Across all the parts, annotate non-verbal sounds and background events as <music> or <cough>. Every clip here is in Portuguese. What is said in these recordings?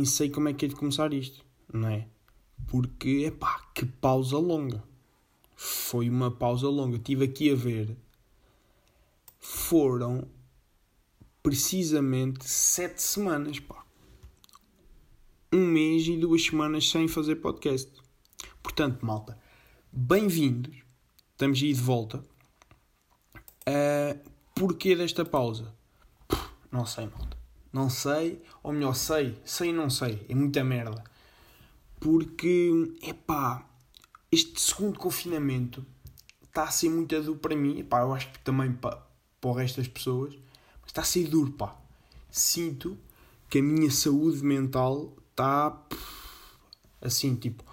nem sei como é que é de começar isto, não é? Porque, epá, que pausa longa. Foi uma pausa longa. Estive aqui a ver. Foram precisamente sete semanas, pá. Um mês e duas semanas sem fazer podcast. Portanto, malta, bem-vindos. Estamos aí de volta. Uh, porquê desta pausa? Puxa, não sei, malta. Não sei, ou melhor, sei, sei e não sei. É muita merda. Porque, epá, este segundo confinamento está a ser muito duro para mim. Epá, eu acho que também para, para o resto das pessoas. Mas está a ser duro, pá. Sinto que a minha saúde mental está assim, tipo,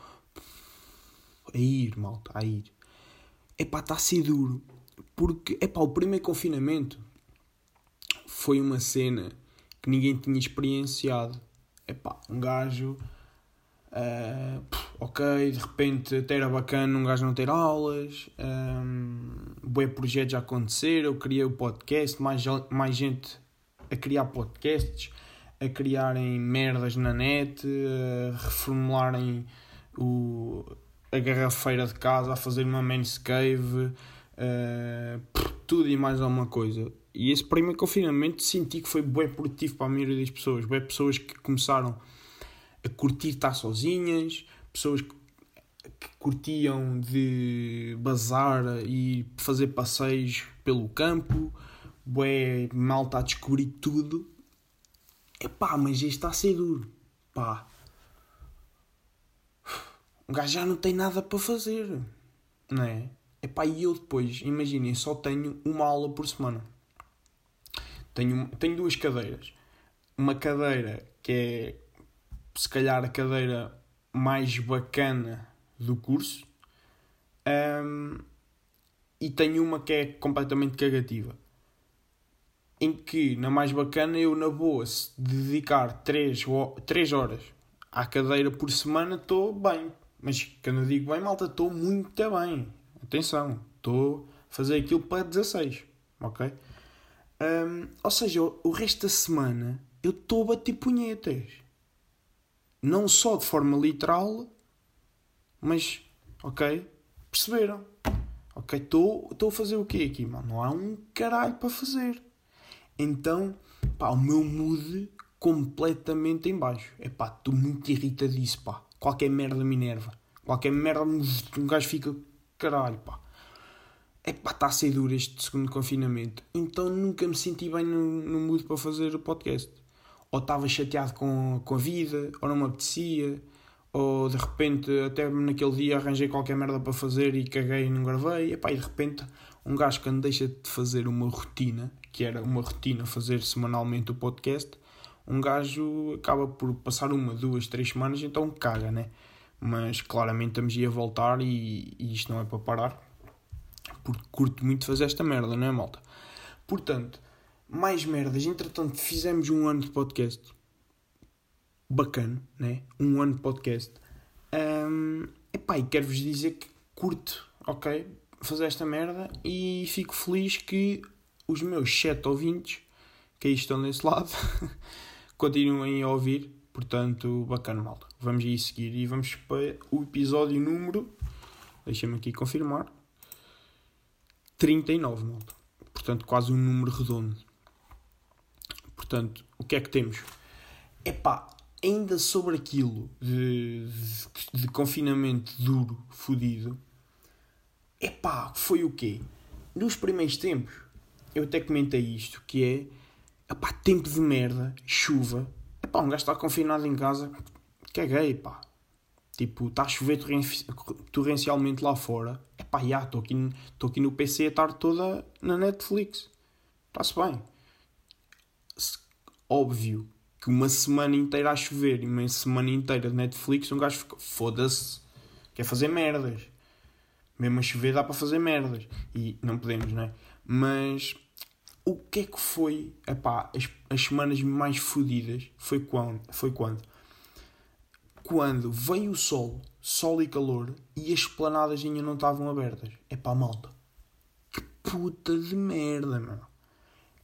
a ir, malta, a ir. Epá, está a ser duro. Porque, epá, o primeiro confinamento foi uma cena que ninguém tinha experienciado. Epá, um gajo. Uh, ok, de repente até era bacana um gajo não ter aulas, um, bom projetos a acontecer, eu criei o podcast, mais, mais gente a criar podcasts, a criarem merdas na net, a reformularem o, a garrafeira de casa, a fazer uma men's cave, uh, tudo e mais alguma coisa. E esse primeiro confinamento senti que foi bem produtivo para a maioria das pessoas. Bem pessoas que começaram a curtir estar sozinhas, pessoas que, curtiam de bazar e fazer passeios pelo campo, bué malta a descobrir tudo. Epá, mas isto está a ser duro. Pá. Um gajo já não tem nada para fazer. Não é? Epá, e eu depois, imaginem, só tenho uma aula por semana. Tenho, tenho duas cadeiras. Uma cadeira que é, se calhar, a cadeira mais bacana do curso. Um, e tenho uma que é completamente cagativa. Em que, na mais bacana, eu, na boa, se dedicar 3, 3 horas à cadeira por semana, estou bem. Mas quando eu digo bem, malta, estou muito bem. Atenção, estou a fazer aquilo para 16. Ok? Um, ou seja, o resto da semana eu estou a bater punhetas. Não só de forma literal, mas, ok? Perceberam? Ok, estou a fazer o quê aqui, mano? Não há um caralho para fazer. Então, pá, o meu mood completamente em baixo. É pá, estou muito irritadíssimo, pá. Qualquer merda me enerva. Qualquer merda, um gajo fica, caralho, pá é pá, está a ser duro este segundo confinamento. Então nunca me senti bem no, no mood para fazer o podcast. Ou estava chateado com, com a vida, ou não me apetecia, ou de repente, até naquele dia arranjei qualquer merda para fazer e caguei e não gravei. E, pá, e de repente, um gajo quando deixa de fazer uma rotina, que era uma rotina fazer semanalmente o podcast, um gajo acaba por passar uma, duas, três semanas, então caga, né? Mas claramente estamos a voltar e, e isto não é para parar porque curto muito fazer esta merda, não é, malta? Portanto, mais merdas. Entretanto, fizemos um ano de podcast. Bacana, né? Um ano de podcast. Um, epá, e quero-vos dizer que curto, ok? Fazer esta merda e fico feliz que os meus 7 ouvintes que aí estão desse lado <laughs> continuem a ouvir. Portanto, bacana, malta. Vamos aí seguir e vamos para o episódio número. Deixa-me aqui confirmar. 39, malta. Portanto, quase um número redondo. Portanto, o que é que temos? Epá, ainda sobre aquilo de, de, de confinamento duro, fodido, epá, foi o quê? Nos primeiros tempos, eu até comentei isto, que é, epá, tempo de merda, chuva, epá, um gajo está confinado em casa, caguei, pá. Tipo, está a chover torrencialmente lá fora. Epá, já, estou aqui, aqui no PC a tarde toda na Netflix. Está-se bem. Óbvio que uma semana inteira a chover e uma semana inteira de Netflix, um gajo fica, foda-se, quer fazer merdas. Mesmo a chover dá para fazer merdas. E não podemos, não é? Mas o que é que foi, epá, as, as semanas mais fodidas foi quando? Foi quando? Quando veio o sol, sol e calor, e as esplanadas ainda não estavam abertas. É pá, malta. Que puta de merda, meu.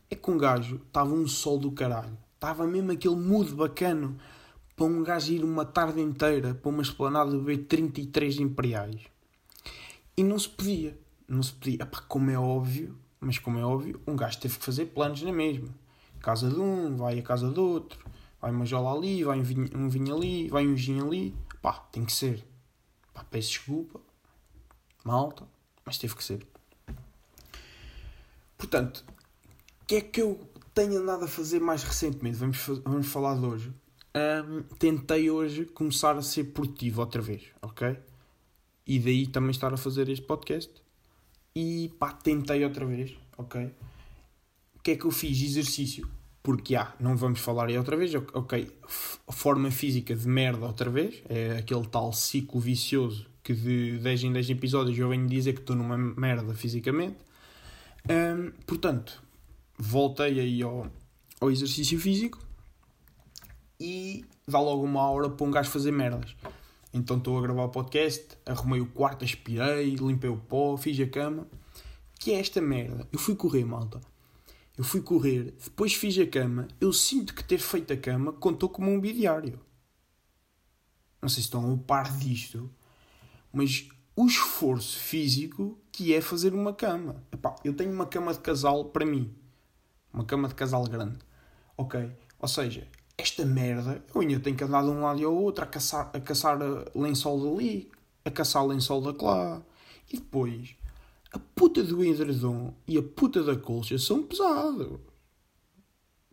É que um gajo estava um sol do caralho. Estava mesmo aquele mudo bacano para um gajo ir uma tarde inteira para uma esplanada beber 33 imperiais. E não se podia. Não se podia. Epá, como é óbvio, mas como é óbvio, um gajo teve que fazer planos na mesma. Casa de um, vai a casa do outro, vai uma jola ali, vai um vinho, um vinho ali, vai um gin ali. Pá, tem que ser. Pá, peço desculpa, malta, mas teve que ser. Portanto, o que é que eu tenho andado a fazer mais recentemente? Vamos, vamos falar de hoje. Um, tentei hoje começar a ser produtivo outra vez, ok? E daí também estar a fazer este podcast. E pá, tentei outra vez, ok? O que é que eu fiz? Exercício. Porque, ah, não vamos falar aí outra vez, ok? Forma física de merda outra vez. É aquele tal ciclo vicioso que de 10 em 10 episódios eu venho dizer que estou numa merda fisicamente. Um, portanto, voltei aí ao, ao exercício físico e dá logo uma hora para um gajo fazer merdas. Então estou a gravar o podcast, arrumei o quarto, aspirei, limpei o pó, fiz a cama. Que é esta merda? Eu fui correr, malta. Eu fui correr, depois fiz a cama. Eu sinto que ter feito a cama contou como um bidiário. Não sei se estão a par disto, mas o esforço físico que é fazer uma cama. Epá, eu tenho uma cama de casal para mim. Uma cama de casal grande. Ok? Ou seja, esta merda, eu ainda tenho que andar de um lado e ao outro a caçar, a caçar lençol dali, a caçar lençol da lá. E depois, a puta do edredom e a puta da colcha são pesados.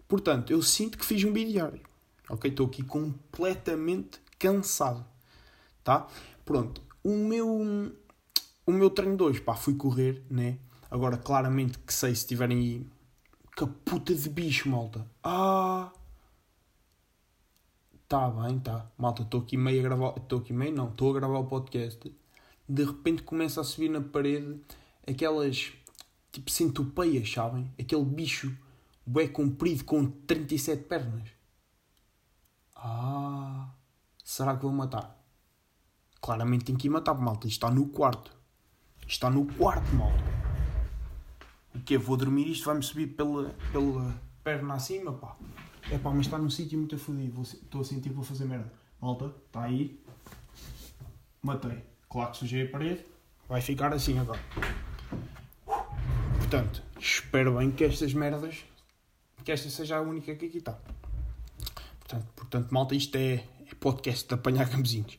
Portanto, eu sinto que fiz um bidiário. Ok? Estou aqui completamente cansado. Tá? Pronto o meu, o meu treino de hoje, pá, fui correr, né? Agora, claramente que sei se tiverem aí. Que puta de bicho, malta. Ah! Tá bem, tá. Malta, estou aqui meio a gravar. Estou aqui meio, não. Estou a gravar o podcast. De repente começa a subir na parede aquelas. Tipo centopeias, sabem? Aquele bicho bué comprido com 37 pernas. Ah! Será que vou matar? Claramente tem que ir matar, malta. Isto está no quarto. Está no quarto, malta. O que Vou dormir isto vai-me subir pela, pela perna acima, pá. É pá, mas está num sítio muito fodido. Estou a sentir que vou fazer merda. Malta, está aí. Matei. Claro que sujei a parede. Vai ficar assim agora. Portanto, espero bem que estas merdas. Que esta seja a única que aqui está. Portanto, portanto malta, isto é, é podcast de apanhar camezinhos.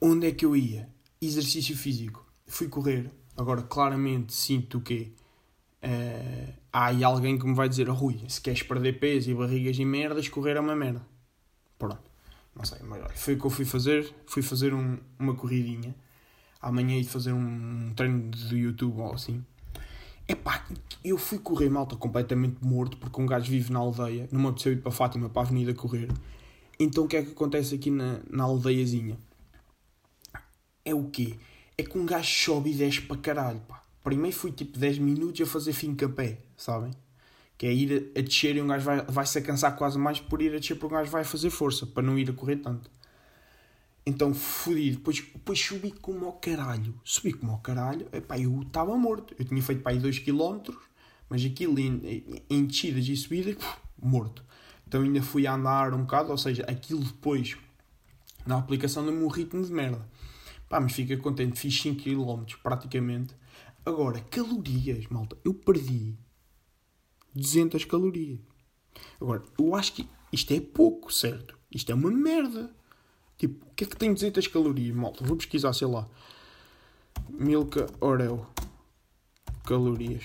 Onde é que eu ia? Exercício físico. Fui correr. Agora, claramente, sinto que uh, há aí alguém que me vai dizer: Rui, se queres perder peso e barrigas e merdas, correr é uma merda. Pronto. Não sei, mas foi o que eu fui fazer. Fui fazer um, uma corridinha. Amanhã ia fazer um treino do YouTube ou assim. Epá, eu fui correr malta completamente morto porque um gajo vive na aldeia. Não me apeteceu ir para Fátima, para a avenida correr. Então o que é que acontece aqui na, na aldeiazinha? é o quê? É que um gajo sobe e desce para caralho, pá. Primeiro fui tipo 10 minutos a fazer fim a pé, sabem? Que é ir a, descer e um gajo vai, vai se cansar quase mais por ir a descer porque um gajo vai fazer força, para não ir a correr tanto. Então fodi, depois, depois subi como ao caralho. Subi como ao caralho, epá, eu estava morto. Eu tinha feito para aí 2 km, mas aquilo em, em descidas e subidas, morto. Então ainda fui a andar um bocado, ou seja, aquilo depois, na aplicação, deu-me um ritmo de merda. Pá, mas fica contente, fiz 5 km praticamente. Agora, calorias, malta, eu perdi 200 calorias. Agora, eu acho que isto é pouco, certo? Isto é uma merda. Tipo, o que é que tem 200 calorias, malta? Vou pesquisar, sei lá. Milka Oreo. Calorias.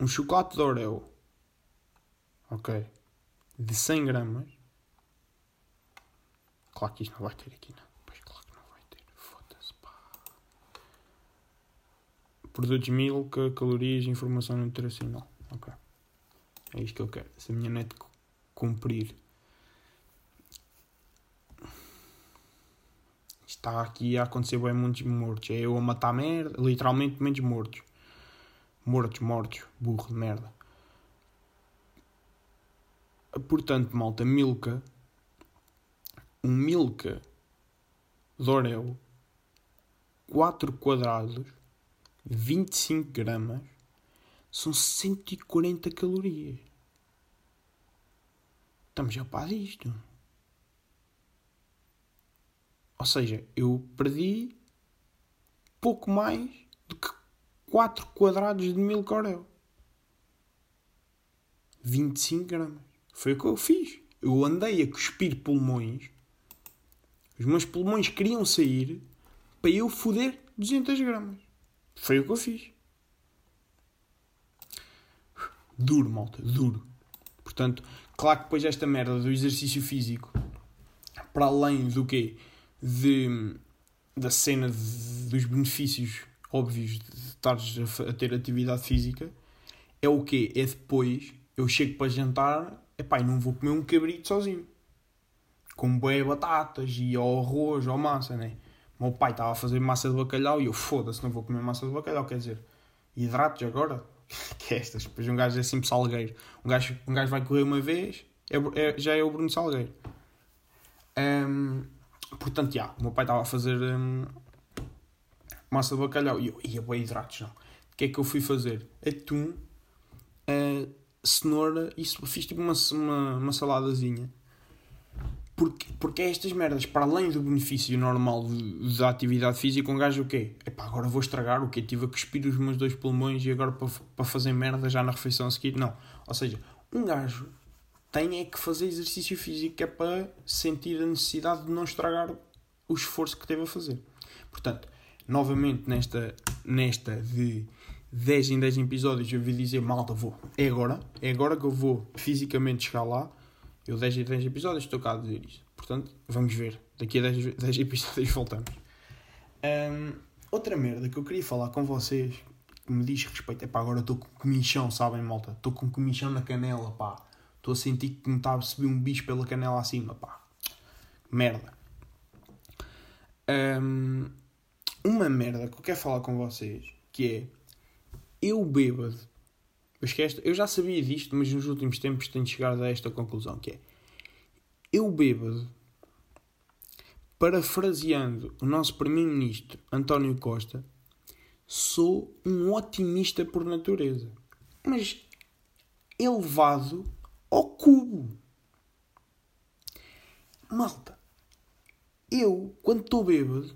Um chocolate de Oreo. Ok. De 100 gramas Claro que isto não vai ter aqui, não. Pois claro que não vai ter. Foda-se, pá. Produtos milk, calorias, informação nutricional. Ok. É isto que eu quero. Se a minha net cumprir. Está aqui a acontecer bem muitos mortos. É eu a matar merda. Literalmente muitos mortos. Mortos, mortos. Burro de merda. Portanto, malta, Milka um Milka Dorel 4 quadrados 25 gramas são 140 calorias estamos a par disto. Ou seja, eu perdi pouco mais do que 4 quadrados de mil corel. 25 gramas. Foi o que eu fiz. Eu andei a cuspir pulmões. Os meus pulmões queriam sair para eu foder 200 gramas. Foi o que eu fiz. Duro, malta, duro. Portanto, claro que depois esta merda do exercício físico, para além do quê? De, da cena de, dos benefícios óbvios de estares a, a, ter atividade física, é o quê? É depois, eu chego para jantar, epá, e não vou comer um cabrito sozinho. Com bué batatas e ou arroz ou massa, né? Meu pai estava a fazer massa de bacalhau e eu foda-se, não vou comer massa de bacalhau, quer dizer, hidratos agora? <laughs> que é estas? Depois um gajo é sempre salgueiro. Um gajo, um gajo vai correr uma vez, é, é, já é o Bruno Salgueiro. Um, portanto, já, o meu pai estava a fazer um, massa de bacalhau e eu ia hidratos, não. O que é que eu fui fazer? Atum, uh, cenoura, isso, fiz tipo uma, uma, uma saladazinha porque, porque é estas merdas, para além do benefício normal da atividade física, um gajo o quê? Epá, agora vou estragar o quê? Tive a cuspir os meus dois pulmões e agora para, para fazer merda já na refeição a seguir? Não. Ou seja, um gajo tem é que fazer exercício físico é para sentir a necessidade de não estragar o esforço que teve a fazer. Portanto, novamente nesta, nesta de 10 em 10 episódios eu vi dizer, malta, vou. É agora. É agora que eu vou fisicamente chegar lá eu 10 e 10 episódios estou cá a dizer isto. Portanto, vamos ver. Daqui a 10, 10 <laughs> episódios voltamos. Um, outra merda que eu queria falar com vocês, que me diz respeito, é pá, agora estou com comichão, sabem, malta? Estou com comichão na canela, pá. Estou a sentir que me está a subir um bicho pela canela acima, pá. Merda. Um, uma merda que eu quero falar com vocês, que é, eu bêbado, eu, eu já sabia disto, mas nos últimos tempos tenho chegado a esta conclusão, que é eu bêbado, parafraseando o nosso primeiro-ministro António Costa, sou um otimista por natureza. Mas elevado ao cubo. Malta, eu, quando estou bêbado,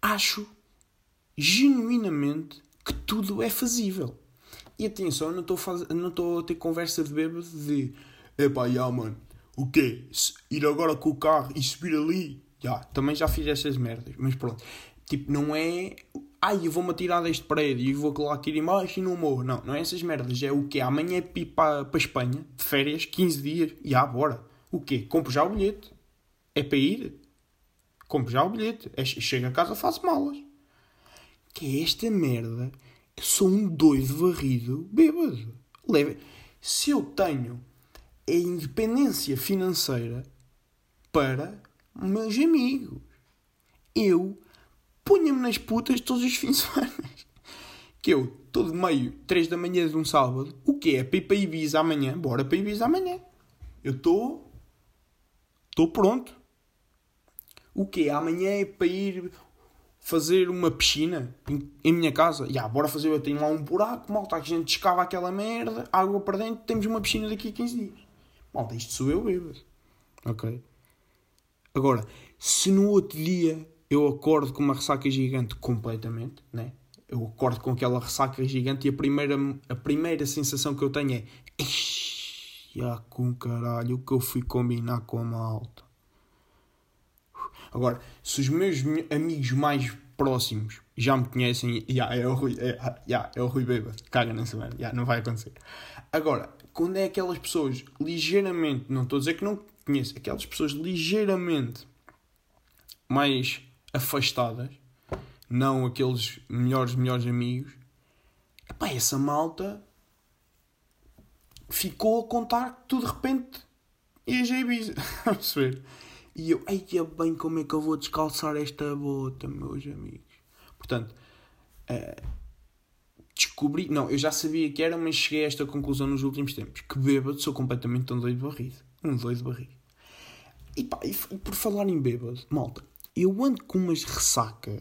acho genuinamente que tudo é fazível. E atenção, eu não estou faz... a ter conversa de bêbado de epá, já mano, o quê? Ir agora com o carro e subir ali? Já, também já fiz essas merdas, mas pronto. Tipo, não é. Ai, eu vou-me atirar deste prédio e vou lá aqui embaixo e não morro. Não, não é essas merdas. É o quê? Amanhã é ir para, Espanha, de férias, 15 dias, e ah, bora. O quê? Compro já o bilhete. É para ir? Compro já o bilhete. É, chego a casa, faço malas. Que é esta merda sou um doido varrido bêbado. Leve. Se eu tenho a independência financeira para meus amigos, eu punha-me nas putas todos os fins de semana. <laughs> Que eu, todo meio, 3 da manhã de um sábado, o que é? Para Ibiza amanhã? Bora para Ibiza amanhã. Eu estou. Estou pronto. O que Amanhã é para ir fazer uma piscina em, em minha casa. Ya, yeah, bora fazer, eu tenho lá um buraco, malta, a gente escava aquela merda, água para dentro, temos uma piscina daqui a 15 dias. Malta, isto sou eu bêbado. Ok? Agora, se no outro dia eu acordo com uma ressaca gigante completamente, né? Eu acordo com aquela ressaca gigante e a primeira, a primeira sensação que eu tenho é já com caralho o que eu fui combinar com a malta. Agora, se os meus amigos mais próximos já me conhecem, yeah, é o Rui, é, yeah, é o Rui Beba, caga nessa merda, yeah, não vai acontecer. Agora, quando é aquelas pessoas ligeiramente, não estou a dizer que não conheço, aquelas pessoas ligeiramente mais afastadas, não aqueles melhores, melhores amigos, epá, essa malta ficou a contar que tu de repente ias a Ibiza, <laughs> a perceber? E eu, é bem, como é que eu vou descalçar esta bota, meus amigos? Portanto, uh, descobri. Não, eu já sabia que era, mas cheguei a esta conclusão nos últimos tempos: que bêbado sou completamente um doido barrido. Um doido barrido. E pá, e, e por falar em bêbado, malta, eu ando com umas ressacas.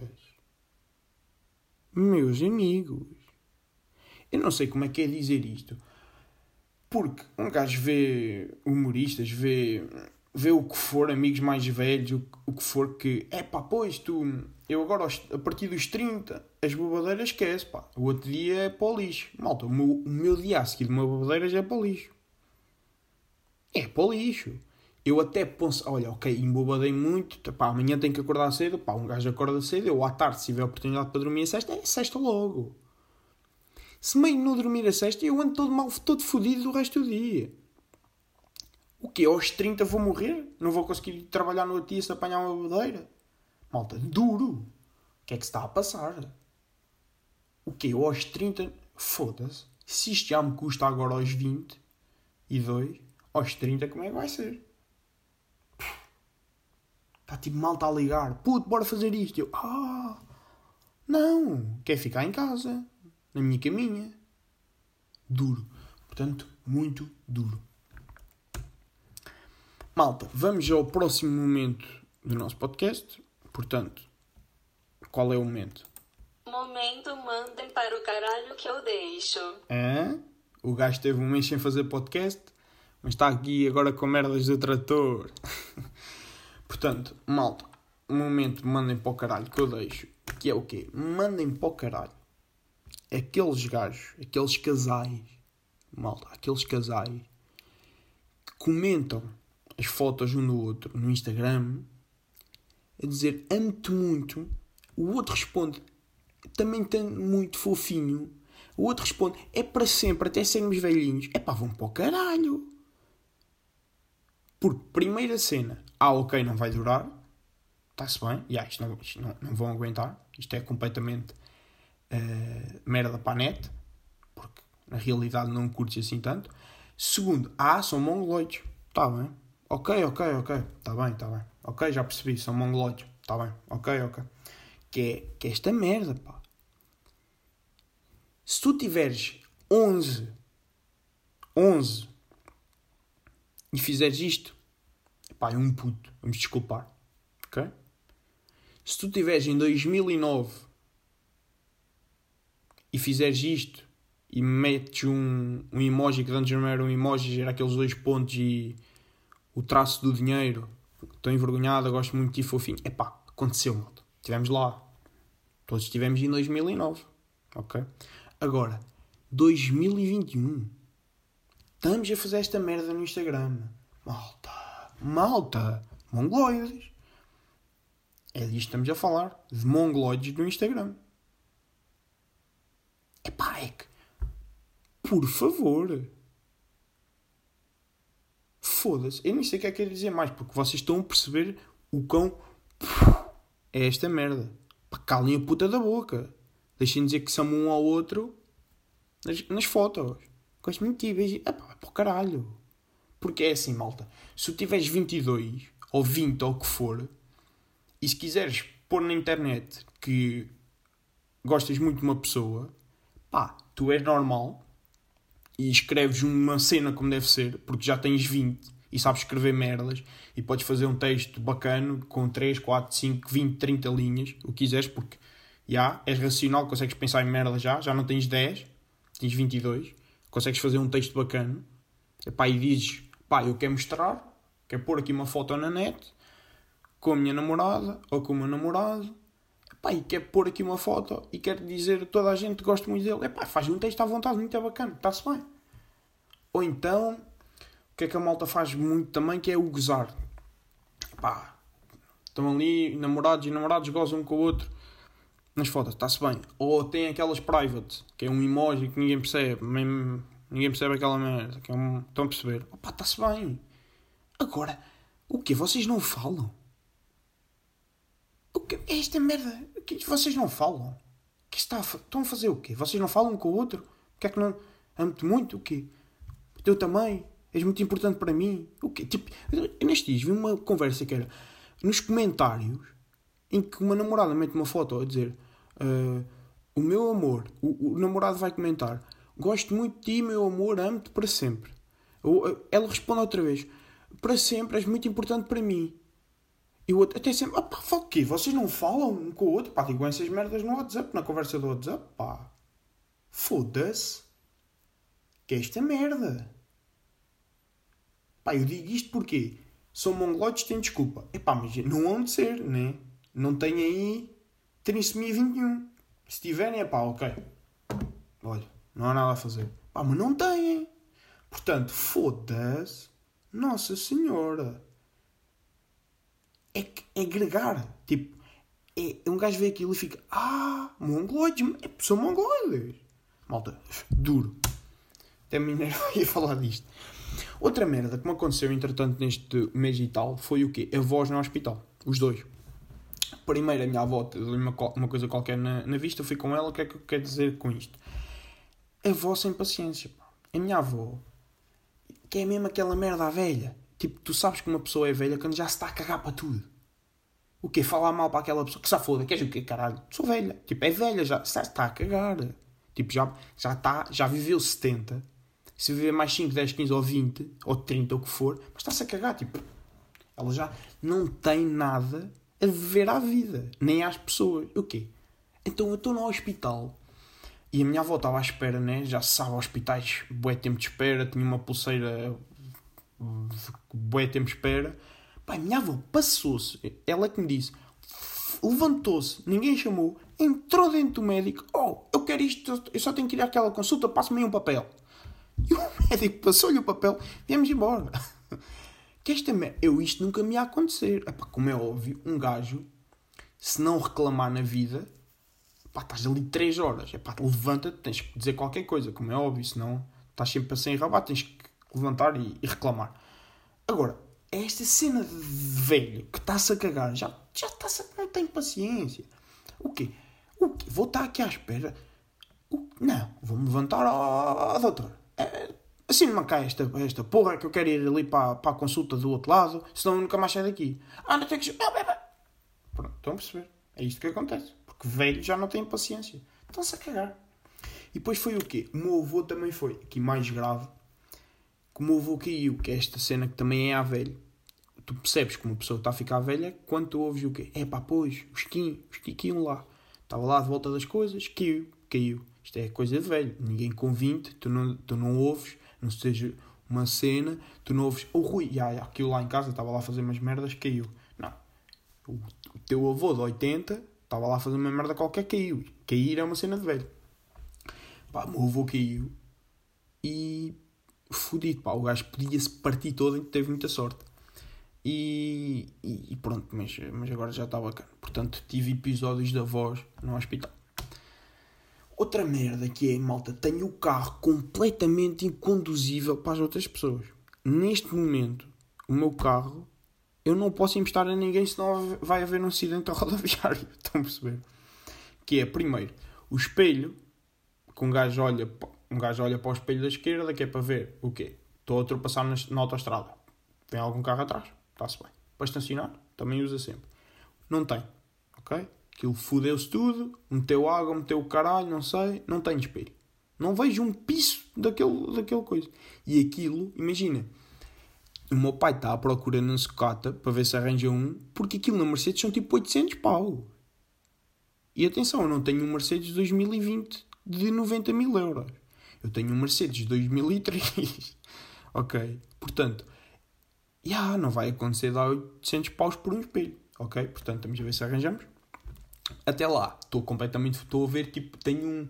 Meus amigos. Eu não sei como é que é dizer isto. Porque um gajo vê humoristas, vê, vê o que for, amigos mais velhos, o, o que for que. É pá, pois tu. Eu agora, a partir dos 30, as bobadeiras esquece, pá. O outro dia é para o lixo. Malta, o meu, o meu dia a seguir de uma bobadeira já é para o lixo. É para o lixo. Eu até penso, olha, ok, embobadei muito, pá, amanhã tenho que acordar cedo, pá, um gajo acorda cedo, eu à tarde, se tiver oportunidade para dormir a sexta, é sexta logo. Se meio não dormir a sexta, eu ando todo mal, todo fodido do resto do dia. O quê? Aos 30 vou morrer? Não vou conseguir trabalhar no dia se apanhar uma bodeira? Malta, duro. O que é que se está a passar? O quê? Aos 30... Foda-se. Se isto já me custa agora aos 20 e 2, aos 30 como é que vai ser? Está tipo malta a ligar. Puto, bora fazer isto. Eu, ah, não, quer ficar em casa, na minha caminha. Duro. Portanto, muito duro. Malta, vamos ao próximo momento do nosso podcast. Portanto, qual é o momento? Momento mandem para o caralho que eu deixo. Hã? O gajo teve um mês sem fazer podcast, mas está aqui agora com merdas do trator. <laughs> Portanto, malta, um momento mandem para o caralho que eu deixo, que é o quê? Mandem para o caralho aqueles gajos, aqueles casais, malta, aqueles casais que comentam as fotos um do outro no Instagram a dizer amo-te muito, o outro responde também tem muito fofinho, o outro responde é para sempre, até sermos velhinhos, é pá, vão para o caralho. Porque, primeira cena, ah, ok, não vai durar, está-se bem, e ah, isto, não, isto não, não vão aguentar, isto é completamente uh, merda para a net, porque na realidade não curtes assim tanto. Segundo, ah, são mongoloides, está bem, ok, ok, ok, está bem, está bem, ok, já percebi, são mongoloides, está bem, ok, ok. Que é, que é esta merda, pá. Se tu tiveres 11, 11 e fizeres isto, pá, é um puto, vamos desculpar, ok? Se tu tiveres em 2009 e fizeres isto e metes um, um emoji que antes não era um emoji, era aqueles dois pontos e o traço do dinheiro, estou envergonhado, gosto muito de ti fofinho, é pá, aconteceu, malta, estivemos lá, todos estivemos em 2009, ok? Agora, 2021 Estamos a fazer esta merda no Instagram. Malta. Malta. Mongoloides. É disto que estamos a falar. De mongoloides no Instagram. Epá, é que... Por favor. Foda-se. Eu nem sei o que é que quero dizer mais. Porque vocês estão a perceber o quão... É esta merda. Calem a puta da boca. Deixem de dizer que são um ao outro nas, nas fotos. Beijo. Epá, vai para o caralho. Porque é assim, malta. Se tu tiveres 22 ou 20 ou o que for, e se quiseres pôr na internet que gostas muito de uma pessoa, pá, tu és normal e escreves uma cena como deve ser, porque já tens 20 e sabes escrever merdas e podes fazer um texto bacano com 3, 4, 5, 20, 30 linhas, o que quiseres, porque já és racional, consegues pensar em merda já, já não tens 10, tens 22 consegues fazer um texto bacana epá, e dizes, pá, eu quero mostrar, quero pôr aqui uma foto na net com a minha namorada ou com o meu namorado epá, e quero pôr aqui uma foto e quero dizer toda a gente que gosto muito dele, epá, faz um texto à vontade, muito bacana, está-se bem. Ou então, o que é que a malta faz muito também, que é o gozar. Epá, estão ali, namorados e namorados gozam um com o outro nas fotos, está-se bem. Ou tem aquelas private, que é um emoji que ninguém percebe, mesmo, ninguém percebe aquela merda, que é um, estão a perceber. Opa, está-se bem. Agora, o que Vocês não falam? Que é esta merda? O que vocês não falam? Que está a, estão a fazer o quê? Vocês não falam um com o outro? O que é que não. Amo-te muito? O quê? Eu também. És muito importante para mim. O quê? Tipo, neste dias vi uma conversa que era nos comentários em que uma namorada mete uma foto a dizer Uh, o meu amor, o, o, namorado vai comentar: Gosto muito de ti, meu amor, amo-te para sempre. Uh, ela responde outra vez: Para sempre, és muito importante para mim. E o outro até sempre: Pá, o quê? Vocês não falam um com o outro? Pá, digam essas merdas no WhatsApp, na conversa do WhatsApp, pá. Foda-se. Que é esta merda. Pá, eu digo isto porque são mongoloides, têm desculpa. Epá, mas não hão de ser, né? Não têm aí trissomia 21. Se tiverem, é pá, ok. Olha, não há nada a fazer. Pá, mas não têm. Portanto, foda-se. Nossa Senhora. É, é agregar. Tipo, é, um gajo vê aquilo e fica, ah, mongoloides, é, são mongoloides. Malta, duro. Até me enervei <laughs> a falar disto. Outra merda que me aconteceu, entretanto, neste mês e tal, foi o quê? Avós no hospital. Os dois. Primeiro, a minha avó uma, uma coisa qualquer na, na vista, eu fui com ela, o que é que eu quero dizer com isto? Avó sem paciência, pá. A minha avó, que é mesmo aquela merda à velha. Tipo, tu sabes que uma pessoa é velha quando já se está a cagar para tudo. O quê? Falar mal para aquela pessoa que se foda, queres o quê, caralho? Sou velha. Tipo, é velha, já já está a cagar. Tipo, já, já, está, já viveu 70. Se viver mais 5, 10, 15 ou 20, ou 30, ou o que for, mas está-se a cagar. Tipo, ela já não tem nada a viver à vida, nem às pessoas. O quê? Então eu estou no hospital e a minha avó estava à espera, né? Já se sabe, hospitais, bué tempo de espera, tinha uma pulseira, bué tempo espera. A minha avó passou-se, ela que me disse, levantou-se, ninguém chamou, entrou dentro do médico, oh, eu quero isto, eu só tenho que ir àquela consulta, passa-me um papel. E o <laughs> médico passou-lhe o papel, viemos embora. <laughs> Que esta merda, eu isto nunca me ia acontecer. Epá, como é óbvio, um gajo, se não reclamar na vida, pá, estás ali 3 horas. Levanta-te, tens que dizer qualquer coisa, como é óbvio, senão estás sempre a sem rabar, tens que levantar e, e reclamar. Agora, esta cena de velho que está-se a cagar, já, já está-se a, não tem paciência. O quê? O quê? Vou estar aqui à espera. O- não, vou-me levantar, ó doutor. É, assim não cá esta, esta porra que eu quero ir ali para, para a consulta do outro lado, senão nunca mais saio daqui. Ah, não tenho que. Pronto, estão a perceber? É isto que acontece. Porque velho já não tem paciência. Estão-se a cagar. E depois foi o quê? O meu avô também foi, aqui mais grave, que o avô caiu, que é esta cena que também é à velha. Tu percebes que uma pessoa está a ficar velha quando tu ouves o quê? É pá, pois, o esquinho, o esquinho caiu lá. Estava lá de volta das coisas, caiu, caiu. Isto é coisa de velho. Ninguém com 20, tu não, tu não ouves, não seja uma cena, tu não ouves, oh Rui, já, já, aquilo lá em casa, estava lá a fazer umas merdas, caiu. Não. O, o teu avô de 80 estava lá a fazer uma merda qualquer, caiu. Cair é uma cena de velho. Pá, o meu avô caiu e fodido, pá, o gajo podia-se partir todo e teve muita sorte. E, e, e pronto, mas, mas agora já está bacana. Portanto, tive episódios da voz no hospital. Outra merda que é, malta, tenho o carro completamente inconduzível para as outras pessoas. Neste momento, o meu carro, eu não posso emprestar a ninguém senão vai haver um acidente <laughs> rodoviário. Estão a perceber? Que é, primeiro, o espelho, que um gajo olha, um gajo olha para o espelho da esquerda, que é para ver o quê? Estou a ultrapassar na, na autostrada. Tem algum carro atrás? Está-se bem. Para estacionar, também usa sempre. Não tem. Ok? Aquilo fudeu-se tudo, meteu água, meteu o caralho, não sei, não tem espelho. Não vejo um piso daquele, daquele coisa. E aquilo, imagina, o meu pai está à procura na sucata para ver se arranja um, porque aquilo na Mercedes são tipo 800 pau. E atenção, eu não tenho um Mercedes 2020 de 90 mil euros. Eu tenho um Mercedes 2003. <laughs> ok? Portanto, já não vai acontecer dar 800 paus por um espelho. Ok? Portanto, estamos a ver se arranjamos. Até lá, estou completamente. Estou a ver, tipo, tenho um.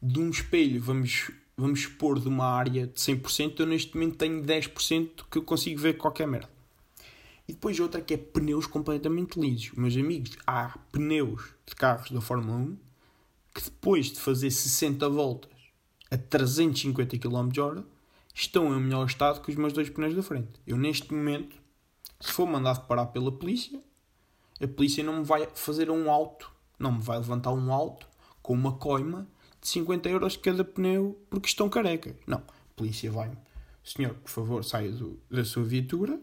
De um espelho, vamos, vamos expor de uma área de 100%. Eu neste momento tenho 10% que eu consigo ver qualquer merda. E depois outra que é pneus completamente lisos. Meus amigos, há pneus de carros da Fórmula 1 que depois de fazer 60 voltas a 350 km h estão em melhor estado que os meus dois pneus da frente. Eu neste momento, se for mandado parar pela polícia, a polícia não me vai fazer um auto, não me vai levantar um auto com uma coima de 50 euros cada pneu porque estão carecas. Não, a polícia vai-me. Senhor, por favor, saia do- da sua viatura.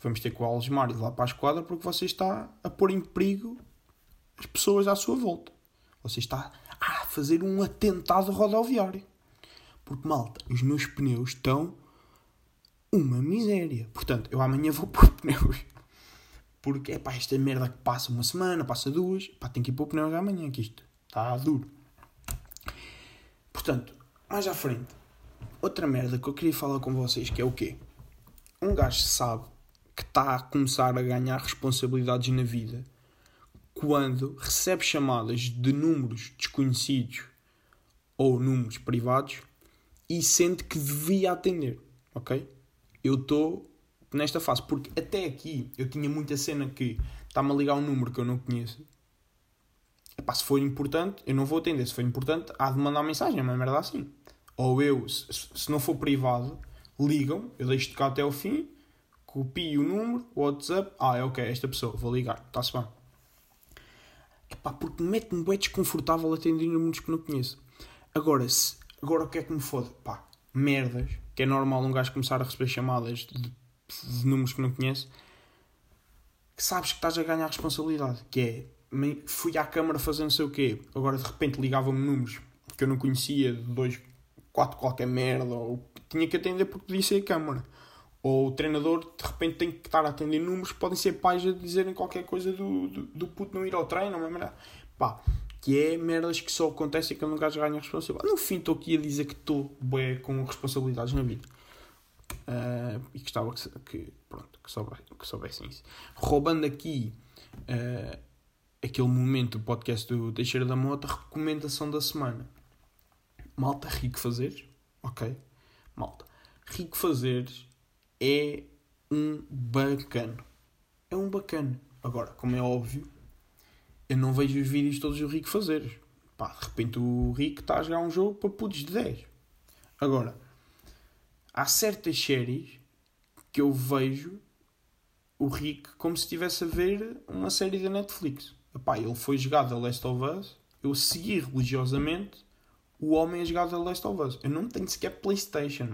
Vamos ter que o algemar e lá para a esquadra porque você está a pôr em perigo as pessoas à sua volta. Você está a fazer um atentado rodoviário. Porque, malta, os meus pneus estão uma miséria. Portanto, eu amanhã vou <laughs> pôr pneus. Porque, é pá, esta merda que passa uma semana, passa duas, pá, tenho que ir pôr pneus amanhã, que isto está duro. Portanto, mais à frente, outra merda que eu queria falar com vocês, que é o quê? um gajo sabe que está a começar a ganhar responsabilidades na vida quando recebe chamadas de números desconhecidos ou números privados e sente que devia atender, ok? Eu estou nesta fase, porque até aqui eu tinha muita cena que está-me a ligar um número que eu não conheço. Epá, se for importante, eu não vou atender. Se for importante, há de mandar mensagem, é uma merda assim. Ou eu, se, não for privado, ligam, eu deixo de cá até ao fim, copio o número, o WhatsApp, ah, é ok, esta pessoa, vou ligar, está-se bem. Epá, porque mete-me bem desconfortável atender números que não conheço. Agora, se, agora o que é que me fode? Pá, merdas, que é normal um gajo começar a receber chamadas de, de números que não conhece, que sabes que estás a ganhar responsabilidade, que é, fui à câmara fazer não sei o quê, agora de repente ligavam-me números que eu não conhecia, de dois, quatro qualquer merda, ou tinha que atender porque podia ser a câmara. Ou o treinador de repente tem que estar a atender números que podem ser pais a dizerem qualquer coisa do, do, do puto não ir ao treino, uma merda. Pá, que é merdas que só acontecem quando um gajo ganha responsabilidade. No fim, estou aqui a dizer que estou bem com responsabilidades na vida. Uh, e gostava que, que, pronto, que, soube, que soubessem isso. Roubando aqui uh, aquele momento do podcast do Teixeira da Mota, recomendação da semana. Malta, rico fazeres, ok? Malta, rico fazeres é um bacano. É um bacano. Agora, como é óbvio, eu não vejo os vídeos todos do Rico fazer. Pá, de repente o Rico está a jogar um jogo para putos de 10. Agora, há certas séries que eu vejo o Rick como se estivesse a ver uma série da Netflix. Epá, ele foi jogado a Last of Us, eu segui religiosamente o homem a jogar a Last of Us. Eu não tenho sequer Playstation.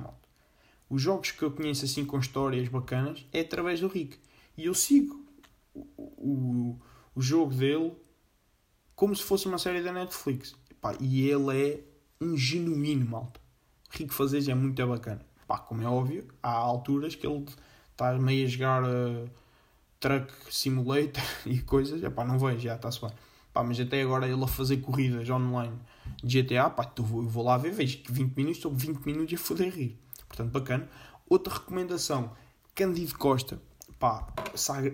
Os jogos que eu conheço assim com histórias bacanas é através do Rick. E eu sigo o, o, o jogo dele como se fosse uma série da Netflix. Epá, e ele é um genuíno, malta. Rico Fazeres é muito bacana. Pá, como é óbvio, há alturas que ele está meio a jogar uh, Truck Simulator <laughs> e coisas. Epá, não vejo, já está-se bem. Pá, mas até agora ele a fazer corridas online de GTA, pá, eu vou, eu vou lá ver, vejo que 20 minutos, estou 20 minutos a foder rir. Portanto, bacana. Outra recomendação, Cândido Costa. Pá,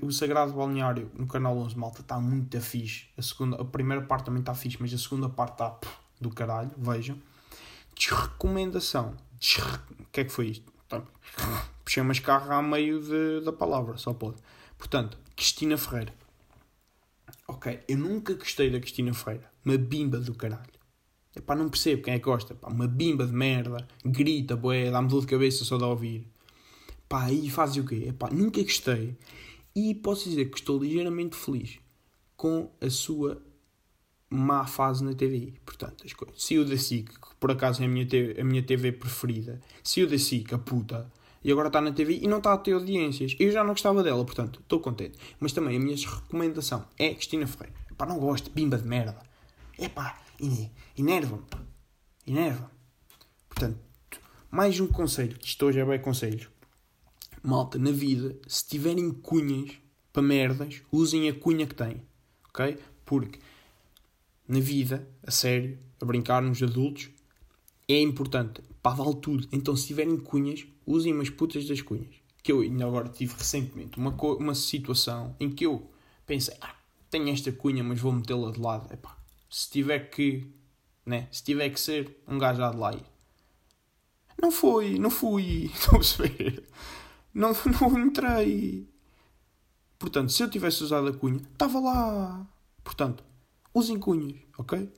o Sagrado Balneário no canal 11 Malta está muito fixe. A, segunda, a primeira parte também está fixe, mas a segunda parte está do caralho. Vejam. Desrecomendação. O que é que foi isto? Então, puxei umas carro a meio de, da palavra, só pode. Portanto, Cristina Ferreira. Ok, eu nunca gostei da Cristina Ferreira. Uma bimba do caralho. Epá, não percebo quem é que gosta. Pá, uma bimba de merda, grita, boé, dá-me dor de cabeça só de ouvir. Pá, e faz o quê? Epá, nunca gostei. E posso dizer que estou ligeiramente feliz com a sua má fase na TV. Portanto, as coisas. Se o da SIC, que por acaso é a minha, TV, a minha TV preferida, se o da SIC, a puta, e agora está na TV e não está a ter audiências. Eu já não gostava dela, portanto, estou contente. Mas também a minha recomendação é Cristina Ferreira. Pá, não gosto, bimba de merda. É pá, enerva-me. Enerva-me. Portanto, mais um conselho, que isto hoje é bem conselhos. Malta, na vida, se tiverem cunhas para merdas, usem a cunha que têm. Ok? Porque na vida, a sério, a brincar nos adultos, é importante. Pá, vale tudo. Então, se tiverem cunhas, usem umas putas das cunhas. Que eu ainda agora tive recentemente uma, uma situação em que eu pensei, ah, tenho esta cunha, mas vou metê-la de lado. Epá, se tiver que, né? Se tiver que ser, um gajo há de lá ir. Não foi, não fui, <laughs> estou a perceber. Não, <laughs> não entrei. Portanto, se eu tivesse usado a cunha, estava lá. Portanto, usem cunhas, ok?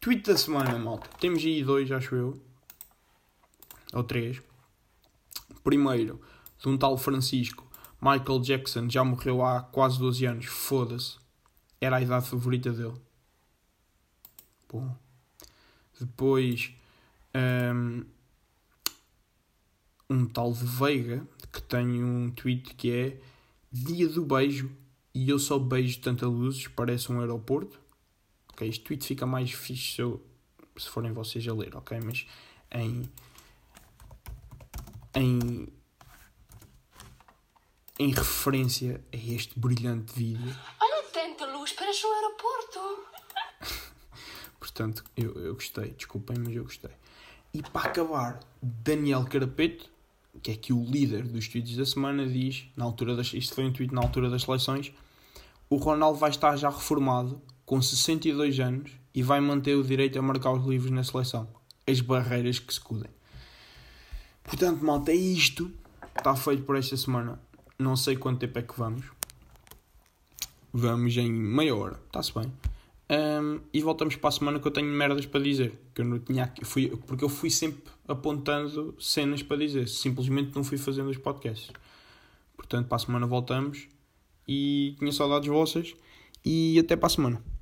Tweet da semana, malta. Temos aí dois, acho eu. Ou três. Primeiro, de um tal Francisco. Michael Jackson já morreu há quase 12 anos. Foda-se. Era a idade favorita dele. Bom. Depois, um, um tal de Veiga, que tem um tweet que é Dia do beijo e eu só beijo tanta luzes, parece um aeroporto. Ok, este tweet fica mais fixe se, eu, se forem vocês a ler, ok? Mas em. Em. Em referência a este brilhante vídeo. Olha tanta luz, parece um aeroporto. <laughs> Portanto, eu, eu gostei, desculpem, mas eu gostei. E para acabar, Daniel Carapeto, que é que o líder dos tweets da semana diz, na altura das, isto foi um tweet na altura das seleções, o Ronaldo vai estar já reformado, com 62 anos, e vai manter o direito a marcar os livros na seleção. As barreiras que se cudem. Portanto, malta, é isto. Está feito por esta semana. Não sei quanto tempo é que vamos. Vamos em meia hora. Está-se bem. Um, e voltamos para a semana que eu tenho merdas para dizer. Que eu não tinha fui, porque eu fui sempre apontando cenas para dizer. Simplesmente não fui fazendo os podcasts. Portanto, para a semana voltamos. E tinha saudades vossas. E até para a semana.